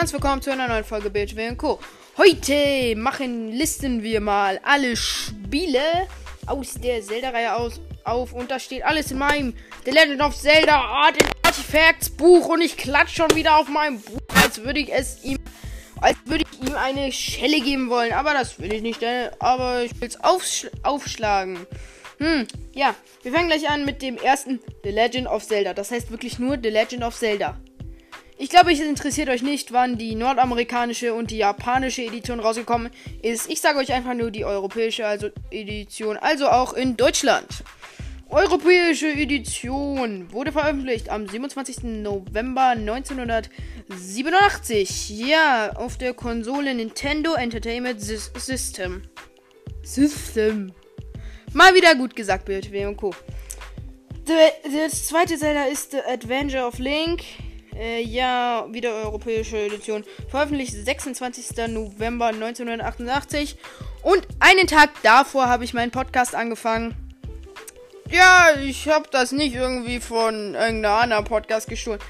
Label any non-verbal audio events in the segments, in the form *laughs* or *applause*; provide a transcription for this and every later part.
Herzlich willkommen zu einer neuen Folge BHW Co. Heute machen, listen wir mal alle Spiele aus der Zelda-Reihe aus, auf und da steht alles in meinem The Legend of Zelda Art Artifacts Buch und ich klatsche schon wieder auf meinem Buch, als würde ich es ihm, als würde ich ihm eine Schelle geben wollen, aber das will ich nicht, äh, aber ich will es aufsch aufschlagen. Hm, ja, wir fangen gleich an mit dem ersten The Legend of Zelda. Das heißt wirklich nur The Legend of Zelda. Ich glaube, es interessiert euch nicht, wann die nordamerikanische und die japanische Edition rausgekommen ist. Ich sage euch einfach nur die europäische also Edition, also auch in Deutschland. Europäische Edition wurde veröffentlicht am 27. November 1987. Ja, auf der Konsole Nintendo Entertainment System. System. Mal wieder gut gesagt, BTW und Co. Das zweite Zelda ist The Adventure of Link. Äh, ja, wieder europäische Edition. Veröffentlicht 26. November 1988. Und einen Tag davor habe ich meinen Podcast angefangen. Ja, ich habe das nicht irgendwie von irgendeiner anderen Podcast gestohlen.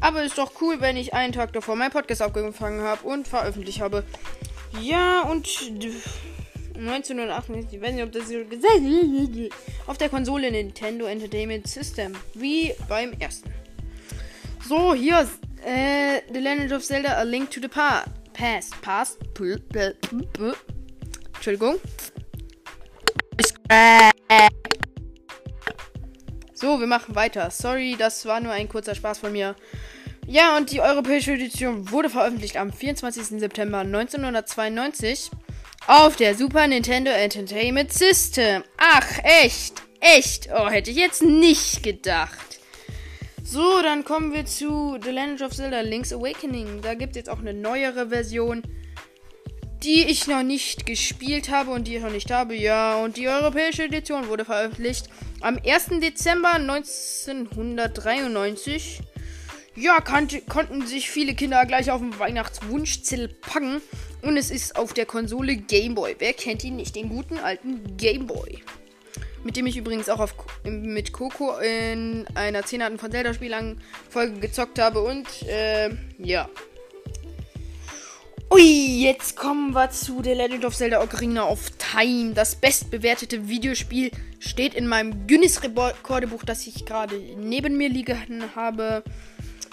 Aber ist doch cool, wenn ich einen Tag davor meinen Podcast angefangen habe und veröffentlicht habe. Ja, und 1998, ich weiß nicht, ob das so *laughs* gesagt auf der Konsole Nintendo Entertainment System, wie beim ersten. So, hier ist äh, The Legend of Zelda A Link to the pa Past. Past. Entschuldigung. So, wir machen weiter. Sorry, das war nur ein kurzer Spaß von mir. Ja, und die europäische Edition wurde veröffentlicht am 24. September 1992 auf der Super Nintendo Entertainment System. Ach, echt? Echt? Oh, hätte ich jetzt nicht gedacht. So, dann kommen wir zu The Legend of Zelda Link's Awakening. Da gibt es jetzt auch eine neuere Version, die ich noch nicht gespielt habe und die ich noch nicht habe. Ja, und die europäische Edition wurde veröffentlicht am 1. Dezember 1993. Ja, konnten sich viele Kinder gleich auf den Weihnachtswunschzettel packen. Und es ist auf der Konsole Game Boy. Wer kennt ihn nicht? Den guten alten Game Boy. Mit dem ich übrigens auch auf, mit Coco in einer 10 Arten von Zelda-Spielern Folge gezockt habe. Und, äh, ja. Ui, jetzt kommen wir zu The Legend of Zelda Ocarina of Time. Das bestbewertete Videospiel steht in meinem Guinness-Rekordebuch, das ich gerade neben mir liegen habe.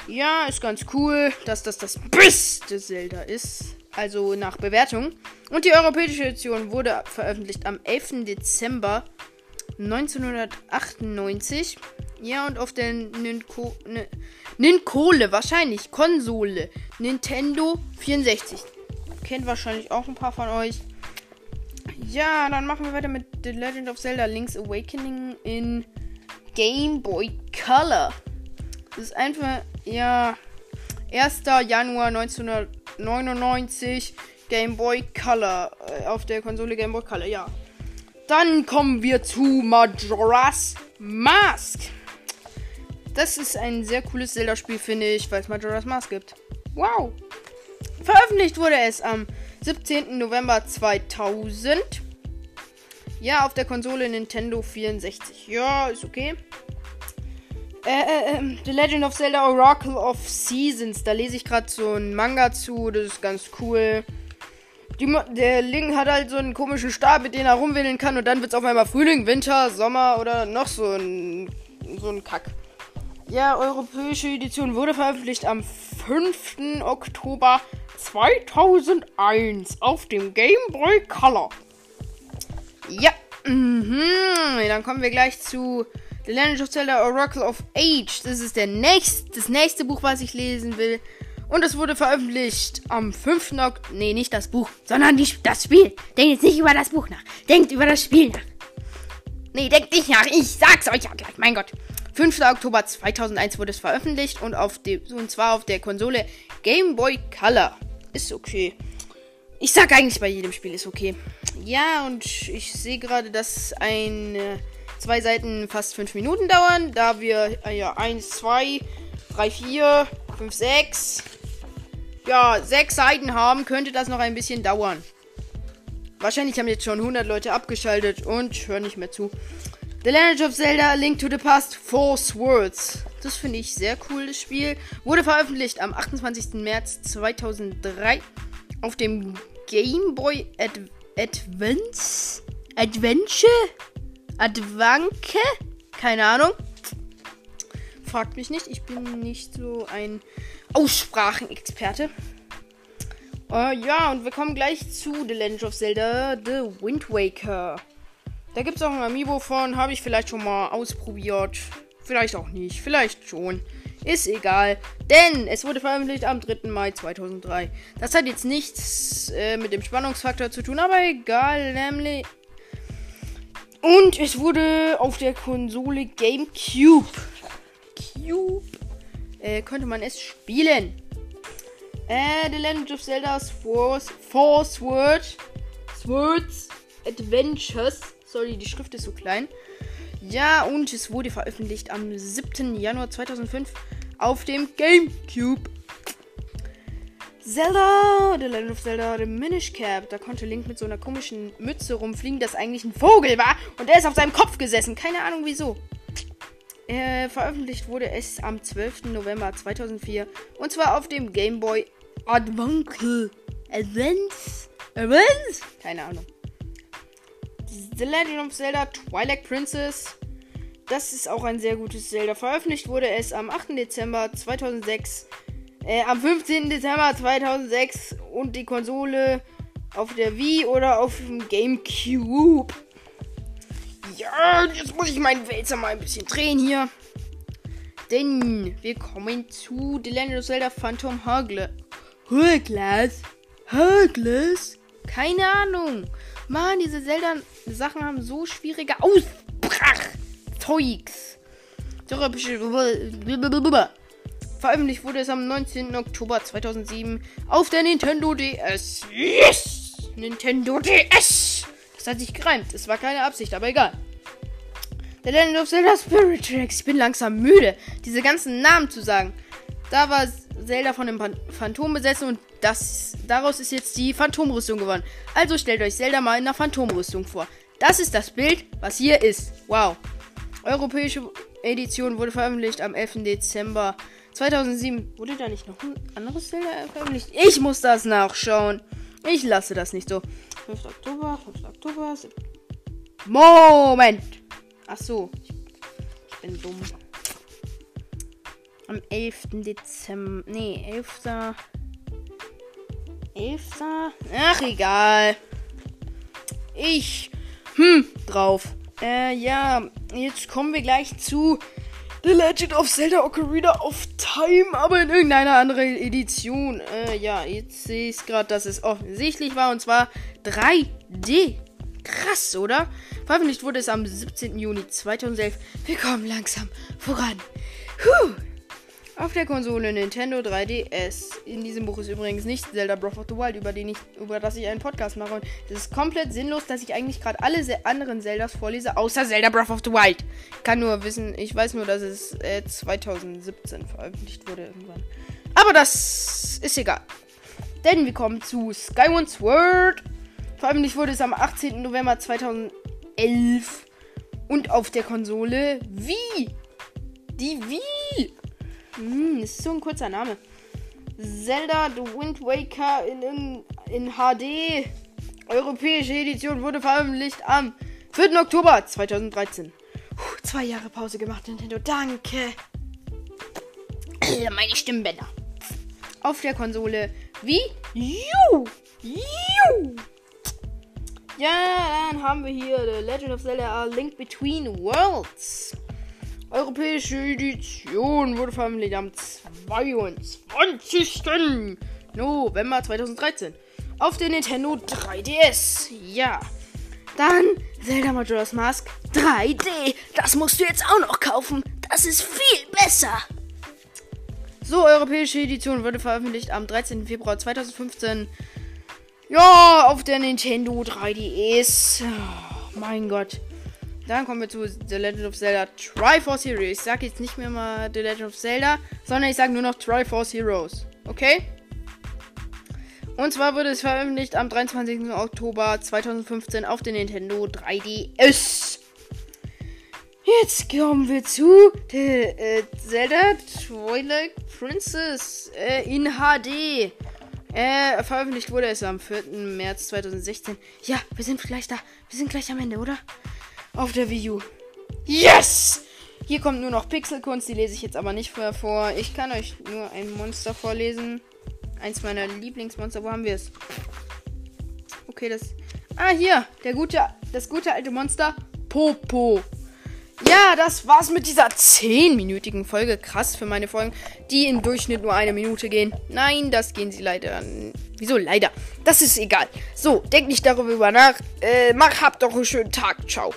Ja, ist ganz cool, dass das das beste Zelda ist. Also nach Bewertung. Und die europäische Edition wurde veröffentlicht am 11. Dezember 1998. Ja, und auf der Ninko, ne, Ninkole, wahrscheinlich, Konsole. Nintendo 64. Kennt wahrscheinlich auch ein paar von euch. Ja, dann machen wir weiter mit The Legend of Zelda Link's Awakening in Game Boy Color. Das ist einfach, ja, 1. Januar 1999 Game Boy Color äh, auf der Konsole Game Boy Color, ja. Dann kommen wir zu Majora's Mask. Das ist ein sehr cooles Zelda-Spiel, finde ich, weil es Majora's Mask gibt. Wow. Veröffentlicht wurde es am 17. November 2000. Ja, auf der Konsole Nintendo 64. Ja, ist okay. Äh, äh, äh, The Legend of Zelda Oracle of Seasons. Da lese ich gerade so ein Manga zu. Das ist ganz cool. Die, der Link hat halt so einen komischen Stab, mit dem er rumwählen kann. Und dann wird es auf einmal Frühling, Winter, Sommer oder noch so ein, so ein Kack. Ja, europäische Edition wurde veröffentlicht am 5. Oktober 2001 auf dem Game Boy Color. Ja, mhm. Dann kommen wir gleich zu The Legend of Zelda Oracle of Age. Das ist der nächst, das nächste Buch, was ich lesen will. Und es wurde veröffentlicht am 5. Oktober. Nee, nicht das Buch, sondern die, das Spiel. Denkt jetzt nicht über das Buch nach. Denkt über das Spiel nach. Nee, denkt nicht nach. Ich sag's euch ja gleich. Mein Gott. 5. Oktober 2001 wurde es veröffentlicht und, auf dem, und zwar auf der Konsole Game Boy Color. Ist okay. Ich sag eigentlich bei jedem Spiel ist okay. Ja, und ich sehe gerade, dass ein, zwei Seiten fast fünf Minuten dauern, da wir äh, ja 1, 2, 3, 4, 5, 6, ja, sechs Seiten haben, könnte das noch ein bisschen dauern. Wahrscheinlich haben jetzt schon 100 Leute abgeschaltet und hören nicht mehr zu. The Legend of Zelda Link to the Past Four Swords. Das finde ich sehr cool, das Spiel. Wurde veröffentlicht am 28. März 2003 auf dem Game Boy Ad Advance? Adventure? Advanke? Keine Ahnung. Fragt mich nicht, ich bin nicht so ein Aussprachenexperte. Uh, ja, und wir kommen gleich zu The Legend of Zelda The Wind Waker. Da gibt es auch ein Amiibo von, habe ich vielleicht schon mal ausprobiert. Vielleicht auch nicht, vielleicht schon. Ist egal, denn es wurde veröffentlicht am 3. Mai 2003. Das hat jetzt nichts äh, mit dem Spannungsfaktor zu tun, aber egal, nämlich. Und es wurde auf der Konsole GameCube. Cube. Äh, könnte man es spielen. Äh, The Legend of Zelda's Force, Force Word. Swords Adventures. Sorry, die Schrift ist so klein. Ja, und es wurde veröffentlicht am 7. Januar 2005 auf dem GameCube. Zelda, The Legend of Zelda, The Minish Cap. Da konnte Link mit so einer komischen Mütze rumfliegen, das eigentlich ein Vogel war. Und er ist auf seinem Kopf gesessen. Keine Ahnung wieso. Äh, veröffentlicht wurde es am 12. November 2004. Und zwar auf dem Game Boy Advance. Advance? Advance? Keine Ahnung. The Legend of Zelda Twilight Princess. Das ist auch ein sehr gutes Zelda. Veröffentlicht wurde es am 8. Dezember 2006. Äh, am 15. Dezember 2006. Und die Konsole auf der Wii oder auf dem GameCube. Ja, jetzt muss ich meinen Wälzer mal ein bisschen drehen hier. Denn wir kommen zu The Legend of Zelda Phantom Hourglass. Hourglass? Keine Ahnung. Mann, diese Zelda-Sachen haben so schwierige Ausbrach-Zeugs. Veröffentlicht wurde es am 19. Oktober 2007 auf der Nintendo DS. Yes! Nintendo DS! Das hat sich gereimt. Es war keine Absicht, aber egal. The Legend of Zelda Spirit Tracks. Ich bin langsam müde, diese ganzen Namen zu sagen. Da war Zelda von dem Phantom besessen und das, daraus ist jetzt die Phantomrüstung geworden. Also stellt euch Zelda mal in einer Phantomrüstung vor. Das ist das Bild, was hier ist. Wow. Europäische Edition wurde veröffentlicht am 11. Dezember 2007. Wurde da nicht noch ein anderes Zelda veröffentlicht? Ich muss das nachschauen. Ich lasse das nicht so. 5. Oktober, 5. Oktober. Moment. Ach so. Ich bin dumm. Am 11. Dezember. Nee, 11. 11. Ach, egal. Ich. Hm, drauf. Äh, ja. Jetzt kommen wir gleich zu The Legend of Zelda Ocarina of Time, aber in irgendeiner anderen Edition. Äh, ja, jetzt sehe ich gerade, dass es offensichtlich war und zwar 3D. Krass, oder? Veröffentlicht wurde es am 17. Juni 2011. Wir kommen langsam voran. Puh. Auf der Konsole Nintendo 3DS. In diesem Buch ist übrigens nicht Zelda Breath of the Wild, über, den ich, über das ich einen Podcast mache. Und das ist komplett sinnlos, dass ich eigentlich gerade alle anderen Zeldas vorlese, außer Zelda Breath of the Wild. Ich kann nur wissen, ich weiß nur, dass es äh, 2017 veröffentlicht wurde irgendwann. Aber das ist egal. Denn wir kommen zu Skyward Sword. Veröffentlicht wurde es am 18. November 2011. Und auf der Konsole Wii. Die Wii. Hm, ist so ein kurzer Name. Zelda The Wind Waker in, in, HD. Europäische Edition wurde veröffentlicht am 4. Oktober 2013. Puh, zwei Jahre Pause gemacht, Nintendo. Danke. Meine Stimmbänder. Auf der Konsole wie Ju. Ju. Ja, dann haben wir hier The Legend of Zelda A Link Between Worlds. Europäische Edition wurde veröffentlicht am 22. November 2013 auf der Nintendo 3DS. Ja. Dann Zelda Majora's Mask 3D. Das musst du jetzt auch noch kaufen. Das ist viel besser. So, europäische Edition wurde veröffentlicht am 13. Februar 2015. Ja, auf der Nintendo 3DS. Oh, mein Gott. Dann kommen wir zu The Legend of Zelda Triforce Heroes. Ich sage jetzt nicht mehr mal The Legend of Zelda, sondern ich sage nur noch Triforce Heroes. Okay? Und zwar wurde es veröffentlicht am 23. Oktober 2015 auf der Nintendo 3DS. Jetzt kommen wir zu der äh, Zelda Twilight Princess äh, in HD. Äh, veröffentlicht wurde es am 4. März 2016. Ja, wir sind gleich da. Wir sind gleich am Ende, oder? Auf der Wii U. Yes! Hier kommt nur noch Pixelkunst, die lese ich jetzt aber nicht vorher vor. Ich kann euch nur ein Monster vorlesen. Eins meiner Lieblingsmonster. Wo haben wir es? Okay, das. Ah, hier. Der gute, das gute alte Monster. Popo. Ja, das war's mit dieser 10-minütigen Folge. Krass für meine Folgen, die im Durchschnitt nur eine Minute gehen. Nein, das gehen sie leider. Wieso leider? Das ist egal. So, denkt nicht darüber nach. Äh, mach, habt doch einen schönen Tag. Ciao.